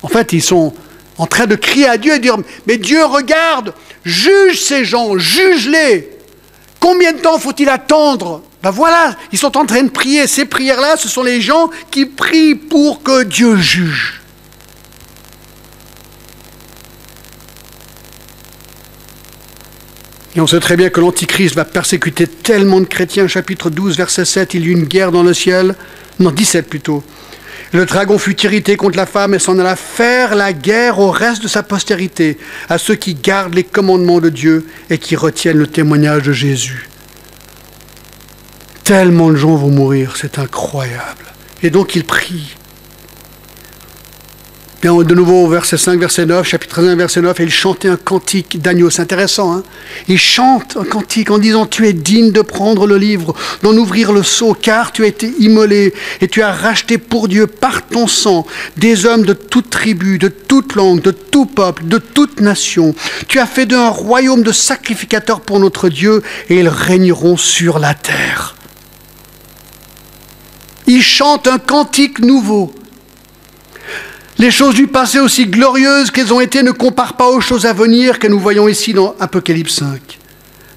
En fait, ils sont en train de crier à Dieu et dire, mais Dieu, regarde, juge ces gens, juge-les. Combien de temps faut-il attendre? Ben voilà, ils sont en train de prier. Ces prières-là, ce sont les gens qui prient pour que Dieu juge. Et on sait très bien que l'Antichrist va persécuter tellement de chrétiens. Chapitre 12, verset 7, il y eut une guerre dans le ciel. Non, 17 plutôt. Le dragon fut irrité contre la femme et s'en alla faire la guerre au reste de sa postérité, à ceux qui gardent les commandements de Dieu et qui retiennent le témoignage de Jésus. Tellement de gens vont mourir, c'est incroyable. Et donc il prie de nouveau, verset 5, verset 9, chapitre 1, verset 9, et il chantait un cantique d'agneau. C'est intéressant, hein Il chante un cantique en disant Tu es digne de prendre le livre, d'en ouvrir le seau, car tu as été immolé et tu as racheté pour Dieu par ton sang des hommes de toute tribu, de toute langue, de tout peuple, de toute nation. Tu as fait d'eux un royaume de sacrificateurs pour notre Dieu et ils régneront sur la terre. Il chante un cantique nouveau. Les choses du passé, aussi glorieuses qu'elles ont été, ne comparent pas aux choses à venir que nous voyons ici dans Apocalypse 5.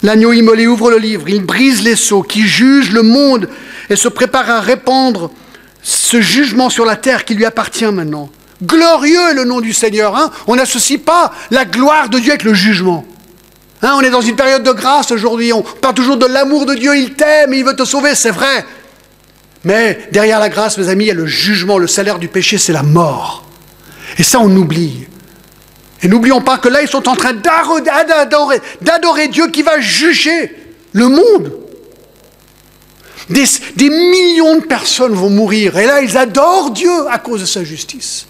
L'agneau immolé ouvre le livre, il brise les sceaux, qui juge le monde et se prépare à répandre ce jugement sur la terre qui lui appartient maintenant. Glorieux le nom du Seigneur. Hein on n'associe pas la gloire de Dieu avec le jugement. Hein on est dans une période de grâce aujourd'hui. On parle toujours de l'amour de Dieu. Il t'aime, il veut te sauver, c'est vrai. Mais derrière la grâce, mes amis, il y a le jugement. Le salaire du péché, c'est la mort. Et ça, on oublie. Et n'oublions pas que là, ils sont en train d'adorer, Dieu qui va juger le monde. Des, des, millions de personnes vont mourir. Et là, ils adorent Dieu à cause de sa justice.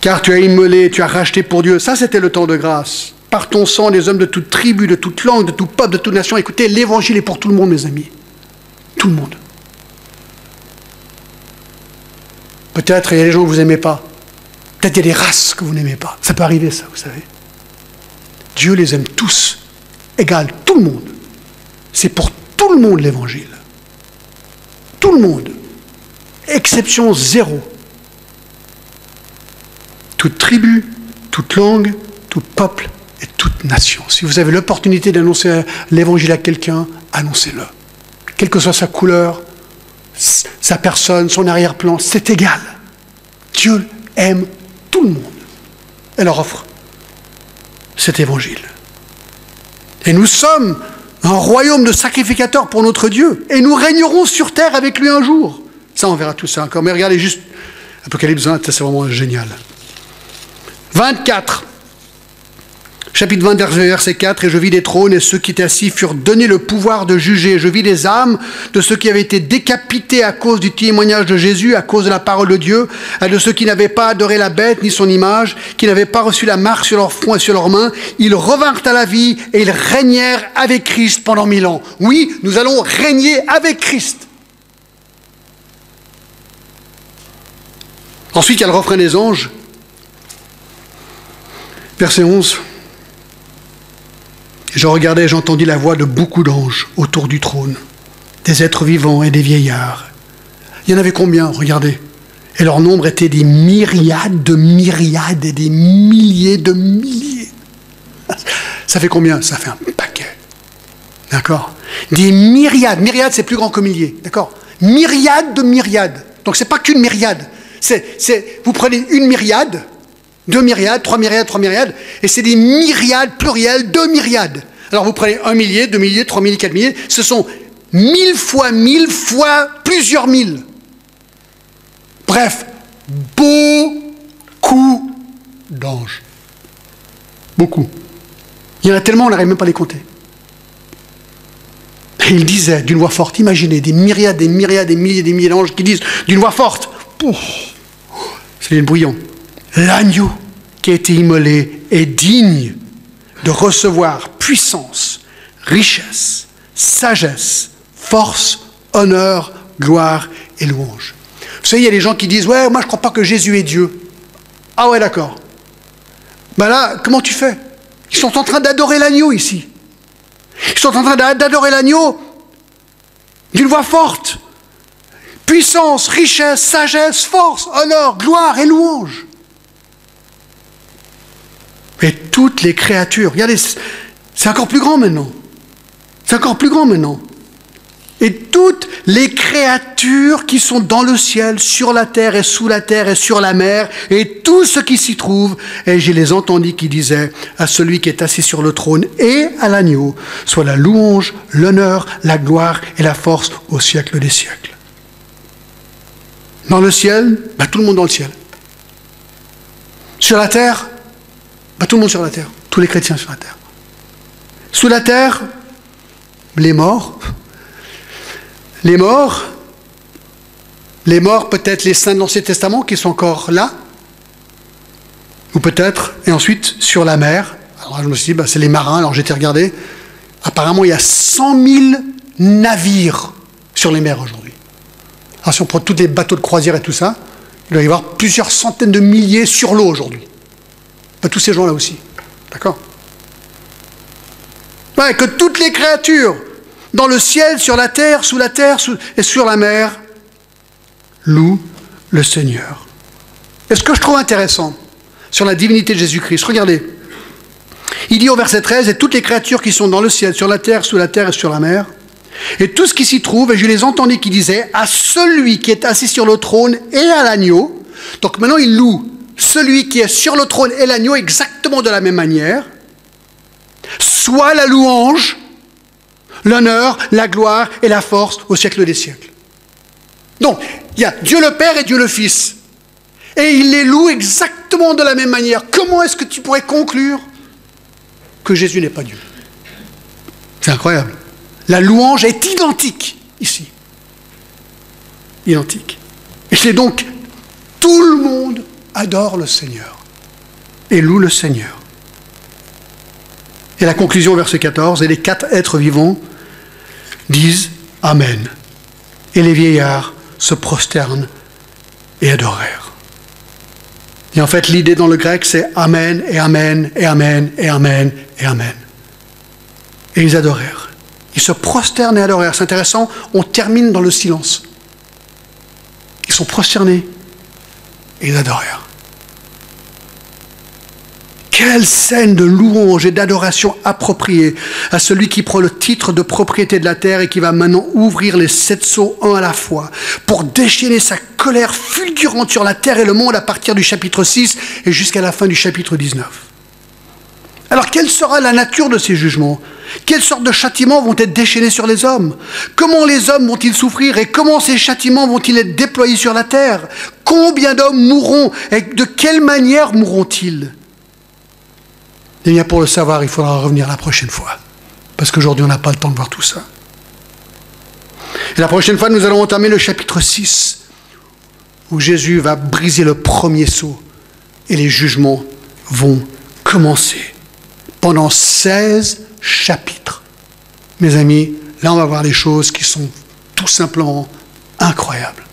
Car tu as immolé, tu as racheté pour Dieu. Ça, c'était le temps de grâce. Par ton sang, les hommes de toute tribu, de toute langue, de tout peuple, de toute nation. Écoutez, l'évangile est pour tout le monde, mes amis. Tout le monde. Peut-être il y a des gens que vous n'aimez pas. Peut-être il y a des races que vous n'aimez pas. Ça peut arriver, ça, vous savez. Dieu les aime tous, égal, tout le monde. C'est pour tout le monde l'évangile. Tout le monde. Exception zéro. Toute tribu, toute langue, tout peuple et toute nation. Si vous avez l'opportunité d'annoncer l'évangile à quelqu'un, annoncez-le. Quelle que soit sa couleur, sa personne, son arrière-plan, c'est égal. Dieu aime tout le monde et leur offre cet évangile. Et nous sommes un royaume de sacrificateurs pour notre Dieu, et nous régnerons sur terre avec lui un jour. Ça, on verra tout ça encore. Mais regardez juste Apocalypse 20, c'est vraiment génial. 24. Chapitre 20, verset 4, Et je vis des trônes, et ceux qui étaient assis furent donnés le pouvoir de juger. Je vis les âmes de ceux qui avaient été décapités à cause du témoignage de Jésus, à cause de la parole de Dieu, et de ceux qui n'avaient pas adoré la bête ni son image, qui n'avaient pas reçu la marque sur leur front et sur leurs mains. Ils revinrent à la vie, et ils régnèrent avec Christ pendant mille ans. Oui, nous allons régner avec Christ. Ensuite, il y a le refrain des anges. Verset 11. Je regardais j'entendis la voix de beaucoup d'anges autour du trône, des êtres vivants et des vieillards. Il y en avait combien Regardez? Et leur nombre était des myriades de myriades et des milliers de milliers. Ça fait combien? Ça fait un paquet. D'accord? Des myriades. Myriades, c'est plus grand que milliers. D'accord? Myriades de myriades. Donc c'est pas qu'une myriade. Vous prenez une myriade, deux myriades, trois myriades, trois myriades, et c'est des myriades plurielles, deux myriades. Alors vous prenez un millier, deux milliers, trois milliers, quatre milliers, ce sont mille fois mille fois plusieurs mille. Bref, beaucoup d'anges. Beaucoup. Il y en a tellement, on n'arrive même pas à les compter. Et il disait d'une voix forte, imaginez des myriades, des myriades, des milliers, des milliers d'anges qui disent d'une voix forte, c'est une brouillon, l'agneau qui a été immolé est digne de recevoir puissance, richesse, sagesse, force, honneur, gloire et louange. Vous savez, il y a des gens qui disent Ouais, moi je crois pas que Jésus est Dieu. Ah ouais, d'accord. Ben là, comment tu fais? Ils sont en train d'adorer l'agneau ici. Ils sont en train d'adorer l'agneau d'une voix forte puissance, richesse, sagesse, force, honneur, gloire et louange. Et toutes les créatures, regardez, c'est encore plus grand maintenant. C'est encore plus grand maintenant. Et toutes les créatures qui sont dans le ciel, sur la terre et sous la terre et sur la mer, et tout ce qui s'y trouve, et j'ai les entendis qui disaient à celui qui est assis sur le trône et à l'agneau, soit la louange, l'honneur, la gloire et la force au siècle des siècles. Dans le ciel, bah, tout le monde dans le ciel. Sur la terre, tout le monde sur la terre, tous les chrétiens sur la terre. Sous la terre, les morts, les morts, les morts, peut-être les saints de l'Ancien Testament qui sont encore là, ou peut-être, et ensuite sur la mer. Alors je me suis dit, bah, c'est les marins, alors j'ai été regarder. Apparemment, il y a 100 000 navires sur les mers aujourd'hui. Alors si on prend tous les bateaux de croisière et tout ça, il doit y avoir plusieurs centaines de milliers sur l'eau aujourd'hui. Tous ces gens-là aussi. D'accord Ouais, que toutes les créatures, dans le ciel, sur la terre, sous la terre et sur la mer, loue le Seigneur. Et ce que je trouve intéressant sur la divinité de Jésus-Christ, regardez. Il dit au verset 13, et toutes les créatures qui sont dans le ciel, sur la terre, sous la terre et sur la mer, et tout ce qui s'y trouve, et je les entendis qui disaient, à celui qui est assis sur le trône et à l'agneau, donc maintenant il loue celui qui est sur le trône et l'agneau exactement de la même manière, soit la louange l'honneur, la gloire et la force au siècle des siècles. Donc, il y a Dieu le Père et Dieu le Fils. Et il les loue exactement de la même manière. Comment est-ce que tu pourrais conclure que Jésus n'est pas Dieu? C'est incroyable. La louange est identique ici. Identique. Et c'est donc tout le monde adore le Seigneur et loue le Seigneur. Et la conclusion, verset 14, et les quatre êtres vivants disent Amen. Et les vieillards se prosternent et adorèrent. Et en fait, l'idée dans le grec, c'est Amen et Amen et Amen et Amen et Amen. Et ils adorèrent. Ils se prosternent et adorèrent. C'est intéressant, on termine dans le silence. Ils sont prosternés ils adorèrent. Quelle scène de louange et d'adoration appropriée à celui qui prend le titre de propriété de la terre et qui va maintenant ouvrir les sept sceaux un à la fois pour déchaîner sa colère fulgurante sur la terre et le monde à partir du chapitre 6 et jusqu'à la fin du chapitre 19. Alors quelle sera la nature de ces jugements? Quelles sortes de châtiments vont être déchaînés sur les hommes? Comment les hommes vont-ils souffrir et comment ces châtiments vont-ils être déployés sur la terre? Combien d'hommes mourront et de quelle manière mourront-ils? Eh bien, pour le savoir, il faudra revenir la prochaine fois. Parce qu'aujourd'hui, on n'a pas le temps de voir tout ça. Et la prochaine fois, nous allons entamer le chapitre 6, où Jésus va briser le premier sceau et les jugements vont commencer pendant 16 chapitres. Mes amis, là, on va voir des choses qui sont tout simplement incroyables.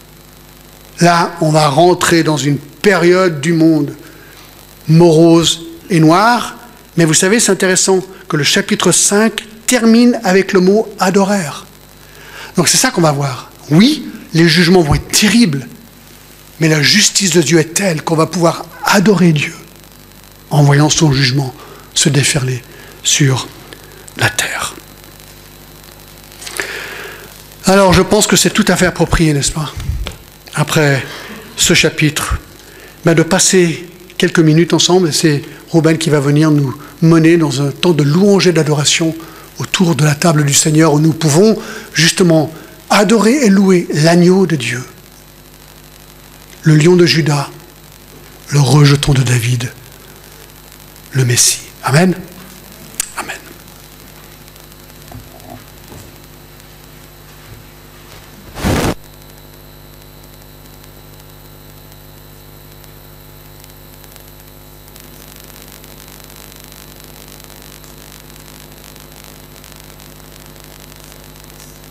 Là, on va rentrer dans une période du monde morose et noire, mais vous savez, c'est intéressant que le chapitre 5 termine avec le mot adorère. Donc c'est ça qu'on va voir. Oui, les jugements vont être terribles, mais la justice de Dieu est telle qu'on va pouvoir adorer Dieu en voyant son jugement se déferler sur la terre. Alors je pense que c'est tout à fait approprié, n'est-ce pas, après ce chapitre, ben, de passer quelques minutes ensemble, et c'est Robin qui va venir nous mener dans un temps de louange et d'adoration autour de la table du Seigneur où nous pouvons justement adorer et louer l'agneau de Dieu, le lion de Judas, le rejeton de David, le Messie. Amen.